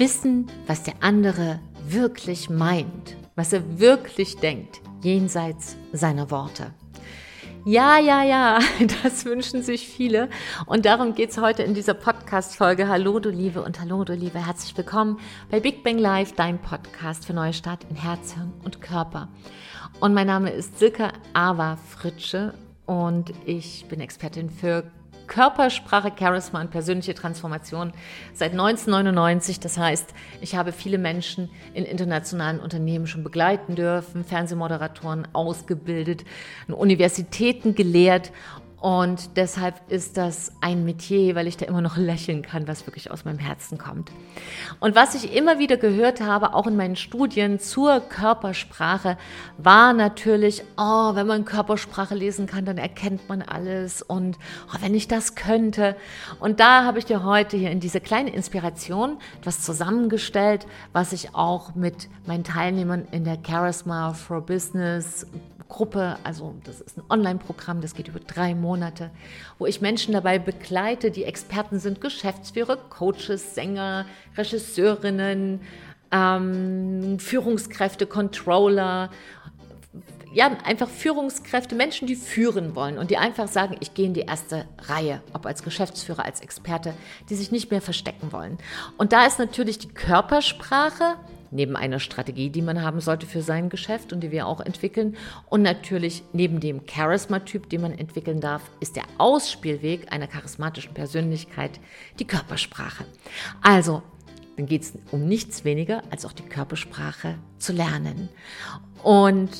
wissen, was der andere wirklich meint, was er wirklich denkt, jenseits seiner Worte. Ja, ja, ja, das wünschen sich viele. Und darum geht es heute in dieser Podcast-Folge. Hallo, du Liebe und hallo, du Liebe. Herzlich willkommen bei Big Bang Live, dein Podcast für neue Start in Herz, Hirn und Körper. Und mein Name ist Silke Ava Fritsche und ich bin Expertin für Körpersprache, Charisma und persönliche Transformation seit 1999. Das heißt, ich habe viele Menschen in internationalen Unternehmen schon begleiten dürfen, Fernsehmoderatoren ausgebildet, an Universitäten gelehrt und deshalb ist das ein Metier, weil ich da immer noch lächeln kann, was wirklich aus meinem Herzen kommt. Und was ich immer wieder gehört habe, auch in meinen Studien zur Körpersprache, war natürlich, oh, wenn man Körpersprache lesen kann, dann erkennt man alles. Und oh, wenn ich das könnte. Und da habe ich dir heute hier in diese kleine Inspiration etwas zusammengestellt, was ich auch mit meinen Teilnehmern in der Charisma for Business Gruppe, also das ist ein Online-Programm, das geht über drei Monate, wo ich Menschen dabei begleite, die Experten sind, Geschäftsführer, Coaches, Sänger, Regisseurinnen, ähm, Führungskräfte, Controller, ja, einfach Führungskräfte, Menschen, die führen wollen und die einfach sagen, ich gehe in die erste Reihe, ob als Geschäftsführer, als Experte, die sich nicht mehr verstecken wollen. Und da ist natürlich die Körpersprache neben einer Strategie, die man haben sollte für sein Geschäft und die wir auch entwickeln. Und natürlich neben dem Charisma-Typ, den man entwickeln darf, ist der Ausspielweg einer charismatischen Persönlichkeit die Körpersprache. Also, dann geht es um nichts weniger, als auch die Körpersprache zu lernen. Und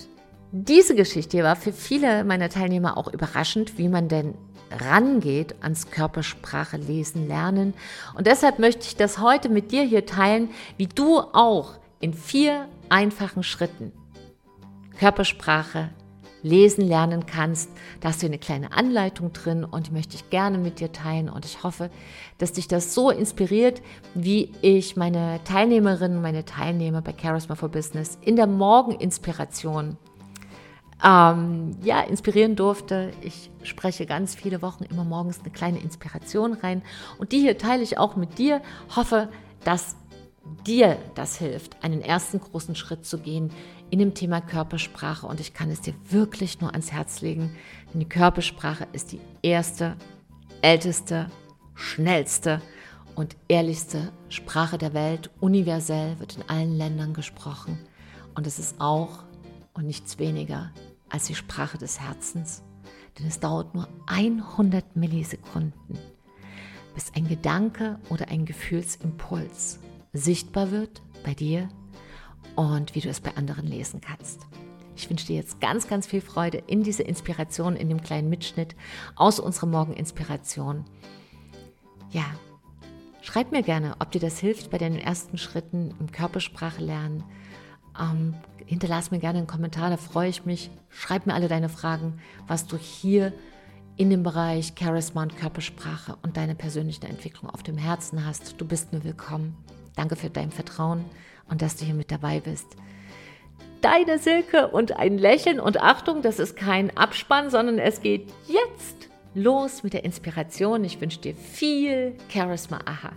diese Geschichte war für viele meiner Teilnehmer auch überraschend, wie man denn rangeht ans Körpersprache lesen lernen. Und deshalb möchte ich das heute mit dir hier teilen, wie du auch in vier einfachen Schritten Körpersprache lesen lernen kannst. Da hast du eine kleine Anleitung drin und die möchte ich gerne mit dir teilen und ich hoffe, dass dich das so inspiriert, wie ich meine Teilnehmerinnen, meine Teilnehmer bei Charisma for Business in der Morgeninspiration ähm, ja, inspirieren durfte. Ich spreche ganz viele Wochen immer morgens eine kleine Inspiration rein und die hier teile ich auch mit dir. Hoffe, dass dir das hilft, einen ersten großen Schritt zu gehen in dem Thema Körpersprache. Und ich kann es dir wirklich nur ans Herz legen, denn die Körpersprache ist die erste, älteste, schnellste und ehrlichste Sprache der Welt. Universell wird in allen Ländern gesprochen. Und es ist auch und nichts weniger als die Sprache des Herzens. Denn es dauert nur 100 Millisekunden, bis ein Gedanke oder ein Gefühlsimpuls sichtbar wird bei dir und wie du es bei anderen lesen kannst. Ich wünsche dir jetzt ganz, ganz viel Freude in diese Inspiration, in dem kleinen Mitschnitt aus unserer Morgeninspiration. Ja, schreib mir gerne, ob dir das hilft bei deinen ersten Schritten im Körpersprache lernen. Ähm, hinterlass mir gerne einen Kommentar, da freue ich mich. Schreib mir alle deine Fragen, was du hier in dem Bereich Charisma und Körpersprache und deine persönliche Entwicklung auf dem Herzen hast. Du bist mir willkommen. Danke für dein Vertrauen und dass du hier mit dabei bist. Deine Silke und ein Lächeln und Achtung, das ist kein Abspann, sondern es geht jetzt los mit der Inspiration. Ich wünsche dir viel Charisma. Aha.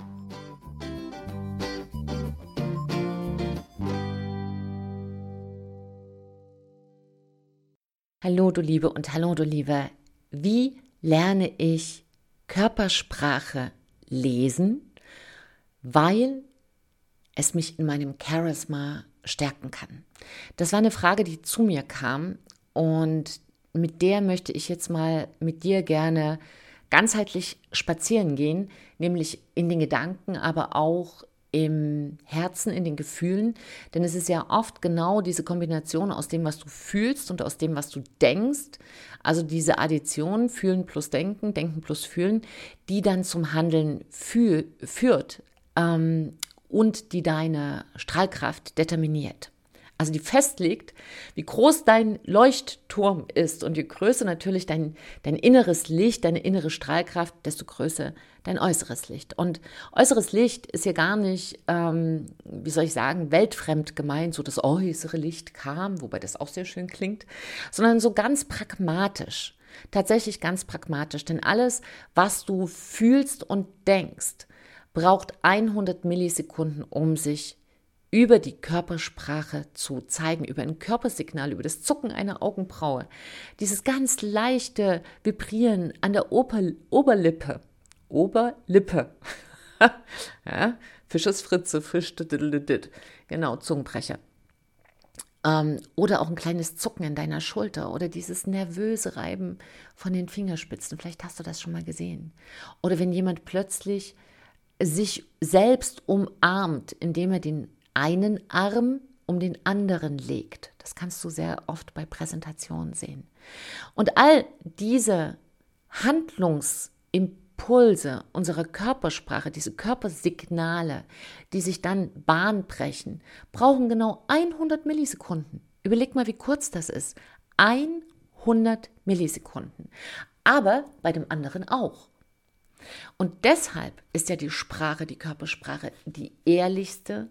Hallo du Liebe und hallo du Liebe. Wie lerne ich Körpersprache lesen? Weil es mich in meinem Charisma stärken kann? Das war eine Frage, die zu mir kam und mit der möchte ich jetzt mal mit dir gerne ganzheitlich spazieren gehen, nämlich in den Gedanken, aber auch im Herzen, in den Gefühlen. Denn es ist ja oft genau diese Kombination aus dem, was du fühlst und aus dem, was du denkst. Also diese Addition, fühlen plus denken, denken plus fühlen, die dann zum Handeln fühl, führt. Ähm, und die deine Strahlkraft determiniert. Also die festlegt, wie groß dein Leuchtturm ist und je größer natürlich dein, dein inneres Licht, deine innere Strahlkraft, desto größer dein äußeres Licht. Und äußeres Licht ist ja gar nicht, ähm, wie soll ich sagen, weltfremd gemeint, so das äußere Licht kam, wobei das auch sehr schön klingt, sondern so ganz pragmatisch. Tatsächlich ganz pragmatisch, denn alles, was du fühlst und denkst, braucht 100 Millisekunden, um sich über die Körpersprache zu zeigen, über ein Körpersignal, über das Zucken einer Augenbraue, dieses ganz leichte Vibrieren an der Ober Oberlippe, Oberlippe, ja, Fischesfritze, Fisch, genau, Zungenbrecher. Ähm, oder auch ein kleines Zucken in deiner Schulter oder dieses nervöse Reiben von den Fingerspitzen. Vielleicht hast du das schon mal gesehen. Oder wenn jemand plötzlich sich selbst umarmt, indem er den einen Arm um den anderen legt. Das kannst du sehr oft bei Präsentationen sehen. Und all diese Handlungsimpulse unserer Körpersprache, diese Körpersignale, die sich dann Bahn brechen, brauchen genau 100 Millisekunden. Überleg mal, wie kurz das ist. 100 Millisekunden. Aber bei dem anderen auch. Und deshalb ist ja die Sprache, die Körpersprache, die ehrlichste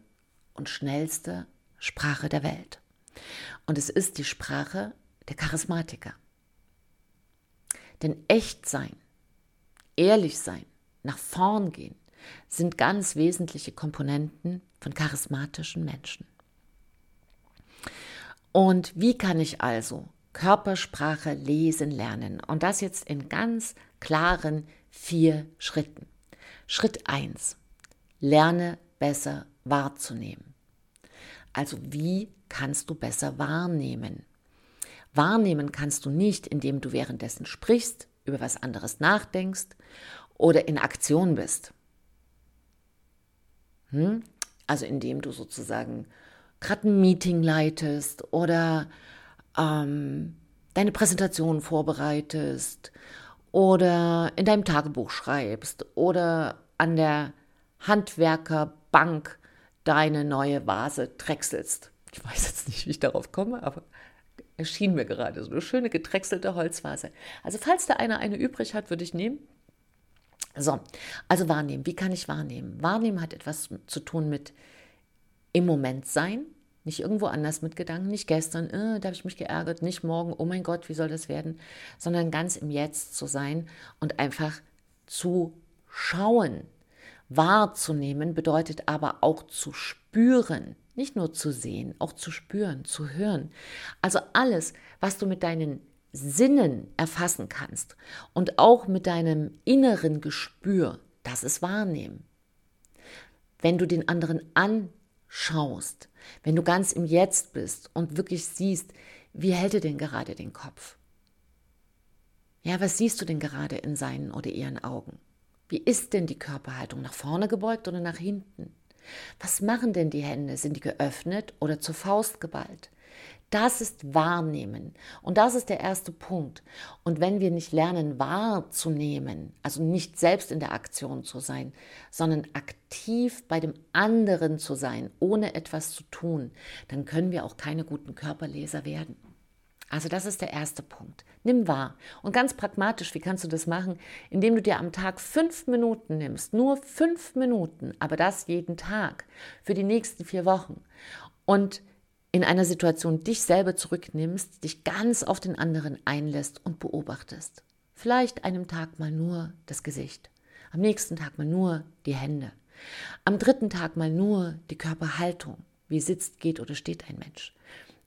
und schnellste Sprache der Welt. Und es ist die Sprache der Charismatiker. Denn echt sein, ehrlich sein, nach vorn gehen, sind ganz wesentliche Komponenten von charismatischen Menschen. Und wie kann ich also Körpersprache lesen lernen? Und das jetzt in ganz klaren vier Schritten. Schritt 1. Lerne besser wahrzunehmen. Also wie kannst du besser wahrnehmen? Wahrnehmen kannst du nicht, indem du währenddessen sprichst, über was anderes nachdenkst oder in Aktion bist. Hm? Also indem du sozusagen gerade ein Meeting leitest oder ähm, deine Präsentation vorbereitest oder in deinem Tagebuch schreibst oder an der Handwerkerbank deine neue Vase drechselst. Ich weiß jetzt nicht, wie ich darauf komme, aber erschien mir gerade so eine schöne gedrechselte Holzvase. Also falls da einer eine übrig hat, würde ich nehmen. So, also wahrnehmen. Wie kann ich wahrnehmen? Wahrnehmen hat etwas zu tun mit im Moment sein, nicht irgendwo anders mit Gedanken, nicht gestern, äh, da habe ich mich geärgert, nicht morgen, oh mein Gott, wie soll das werden, sondern ganz im Jetzt zu sein und einfach zu schauen, Wahrzunehmen bedeutet aber auch zu spüren, nicht nur zu sehen, auch zu spüren, zu hören. Also alles, was du mit deinen Sinnen erfassen kannst und auch mit deinem inneren Gespür, das ist Wahrnehmen. Wenn du den anderen anschaust, wenn du ganz im Jetzt bist und wirklich siehst, wie hält er denn gerade den Kopf? Ja, was siehst du denn gerade in seinen oder ihren Augen? Wie ist denn die Körperhaltung? Nach vorne gebeugt oder nach hinten? Was machen denn die Hände? Sind die geöffnet oder zur Faust geballt? Das ist Wahrnehmen. Und das ist der erste Punkt. Und wenn wir nicht lernen, wahrzunehmen, also nicht selbst in der Aktion zu sein, sondern aktiv bei dem anderen zu sein, ohne etwas zu tun, dann können wir auch keine guten Körperleser werden. Also das ist der erste Punkt. Nimm wahr. Und ganz pragmatisch, wie kannst du das machen? Indem du dir am Tag fünf Minuten nimmst. Nur fünf Minuten, aber das jeden Tag für die nächsten vier Wochen. Und in einer Situation dich selber zurücknimmst, dich ganz auf den anderen einlässt und beobachtest. Vielleicht einem Tag mal nur das Gesicht, am nächsten Tag mal nur die Hände, am dritten Tag mal nur die Körperhaltung, wie sitzt, geht oder steht ein Mensch.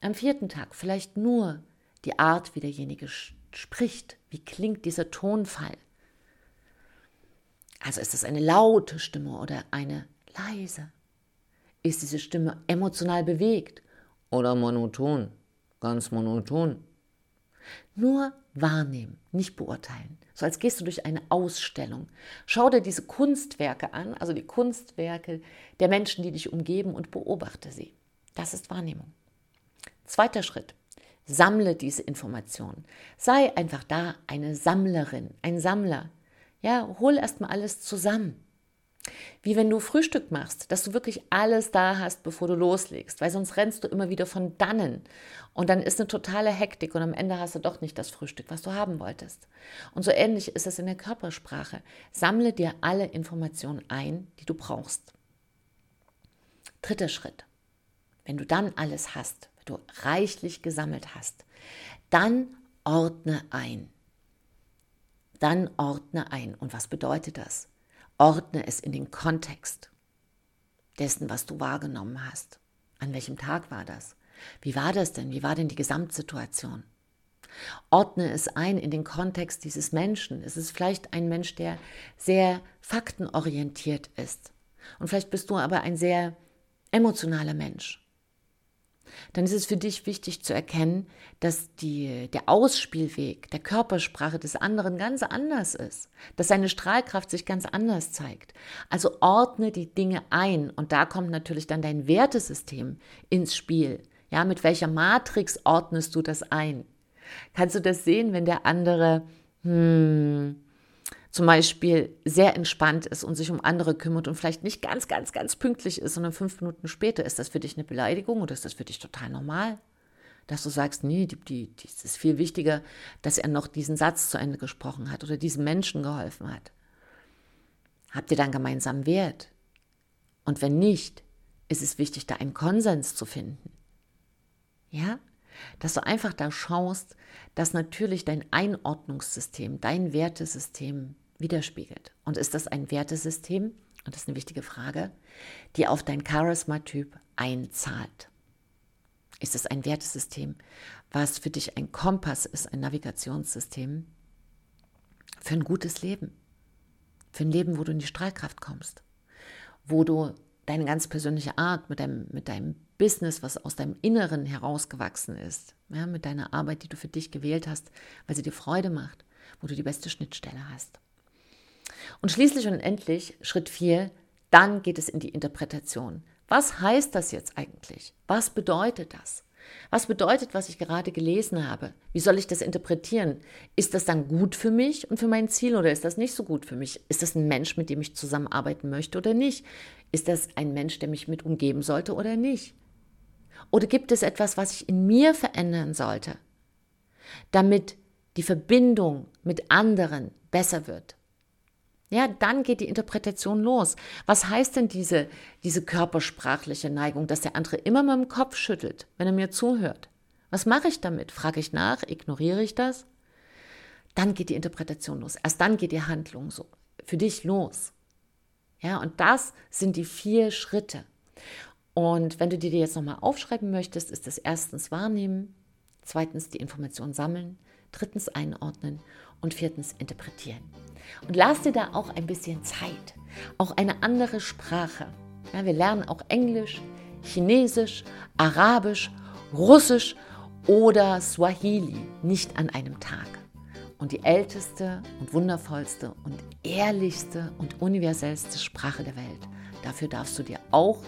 Am vierten Tag vielleicht nur die Art, wie derjenige spricht, wie klingt dieser Tonfall. Also ist es eine laute Stimme oder eine leise? Ist diese Stimme emotional bewegt oder monoton, ganz monoton? Nur wahrnehmen, nicht beurteilen. So als gehst du durch eine Ausstellung. Schau dir diese Kunstwerke an, also die Kunstwerke der Menschen, die dich umgeben und beobachte sie. Das ist Wahrnehmung. Zweiter Schritt. Sammle diese Informationen. Sei einfach da eine Sammlerin, ein Sammler. Ja, hol erstmal alles zusammen. Wie wenn du Frühstück machst, dass du wirklich alles da hast, bevor du loslegst, weil sonst rennst du immer wieder von dannen und dann ist eine totale Hektik und am Ende hast du doch nicht das Frühstück, was du haben wolltest. Und so ähnlich ist es in der Körpersprache. Sammle dir alle Informationen ein, die du brauchst. Dritter Schritt. Wenn du dann alles hast, du reichlich gesammelt hast, dann ordne ein. Dann ordne ein. Und was bedeutet das? Ordne es in den Kontext dessen, was du wahrgenommen hast. An welchem Tag war das? Wie war das denn? Wie war denn die Gesamtsituation? Ordne es ein in den Kontext dieses Menschen. Es ist vielleicht ein Mensch, der sehr faktenorientiert ist. Und vielleicht bist du aber ein sehr emotionaler Mensch dann ist es für dich wichtig zu erkennen, dass die, der Ausspielweg der Körpersprache des anderen ganz anders ist, dass seine Strahlkraft sich ganz anders zeigt. Also ordne die Dinge ein und da kommt natürlich dann dein Wertesystem ins Spiel. Ja, mit welcher Matrix ordnest du das ein? Kannst du das sehen, wenn der andere hm, zum Beispiel sehr entspannt ist und sich um andere kümmert und vielleicht nicht ganz, ganz, ganz pünktlich ist, sondern fünf Minuten später, ist das für dich eine Beleidigung oder ist das für dich total normal? Dass du sagst, nee, die, die, die, es ist viel wichtiger, dass er noch diesen Satz zu Ende gesprochen hat oder diesem Menschen geholfen hat. Habt ihr dann gemeinsam Wert? Und wenn nicht, ist es wichtig, da einen Konsens zu finden. Ja? Dass du einfach da schaust, dass natürlich dein Einordnungssystem, dein Wertesystem widerspiegelt. Und ist das ein Wertesystem, und das ist eine wichtige Frage, die auf dein Charisma-Typ einzahlt? Ist es ein Wertesystem, was für dich ein Kompass ist, ein Navigationssystem für ein gutes Leben? Für ein Leben, wo du in die Strahlkraft kommst, wo du deine ganz persönliche Art mit deinem, mit deinem Business, was aus deinem Inneren herausgewachsen ist, ja, mit deiner Arbeit, die du für dich gewählt hast, weil sie dir Freude macht, wo du die beste Schnittstelle hast. Und schließlich und endlich, Schritt 4, dann geht es in die Interpretation. Was heißt das jetzt eigentlich? Was bedeutet das? Was bedeutet, was ich gerade gelesen habe? Wie soll ich das interpretieren? Ist das dann gut für mich und für mein Ziel oder ist das nicht so gut für mich? Ist das ein Mensch, mit dem ich zusammenarbeiten möchte oder nicht? Ist das ein Mensch, der mich mit umgeben sollte oder nicht? Oder gibt es etwas, was ich in mir verändern sollte, damit die Verbindung mit anderen besser wird? Ja, dann geht die Interpretation los. Was heißt denn diese, diese körpersprachliche Neigung, dass der andere immer mit dem Kopf schüttelt, wenn er mir zuhört? Was mache ich damit? Frage ich nach? Ignoriere ich das? Dann geht die Interpretation los. Erst dann geht die Handlung so für dich los. Ja, und das sind die vier Schritte. Und wenn du dir jetzt nochmal aufschreiben möchtest, ist das erstens wahrnehmen, zweitens die Information sammeln, drittens einordnen und viertens interpretieren. Und lass dir da auch ein bisschen Zeit, auch eine andere Sprache. Ja, wir lernen auch Englisch, Chinesisch, Arabisch, Russisch oder Swahili nicht an einem Tag. Und die älteste und wundervollste und ehrlichste und universellste Sprache der Welt. Dafür darfst du dir auch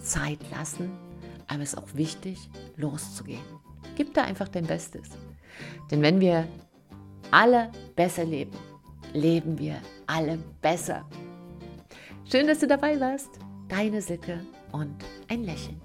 Zeit lassen, aber es ist auch wichtig, loszugehen. Gib da einfach dein Bestes. Denn wenn wir alle besser leben, leben wir alle besser. Schön, dass du dabei warst. Deine Silke und ein Lächeln.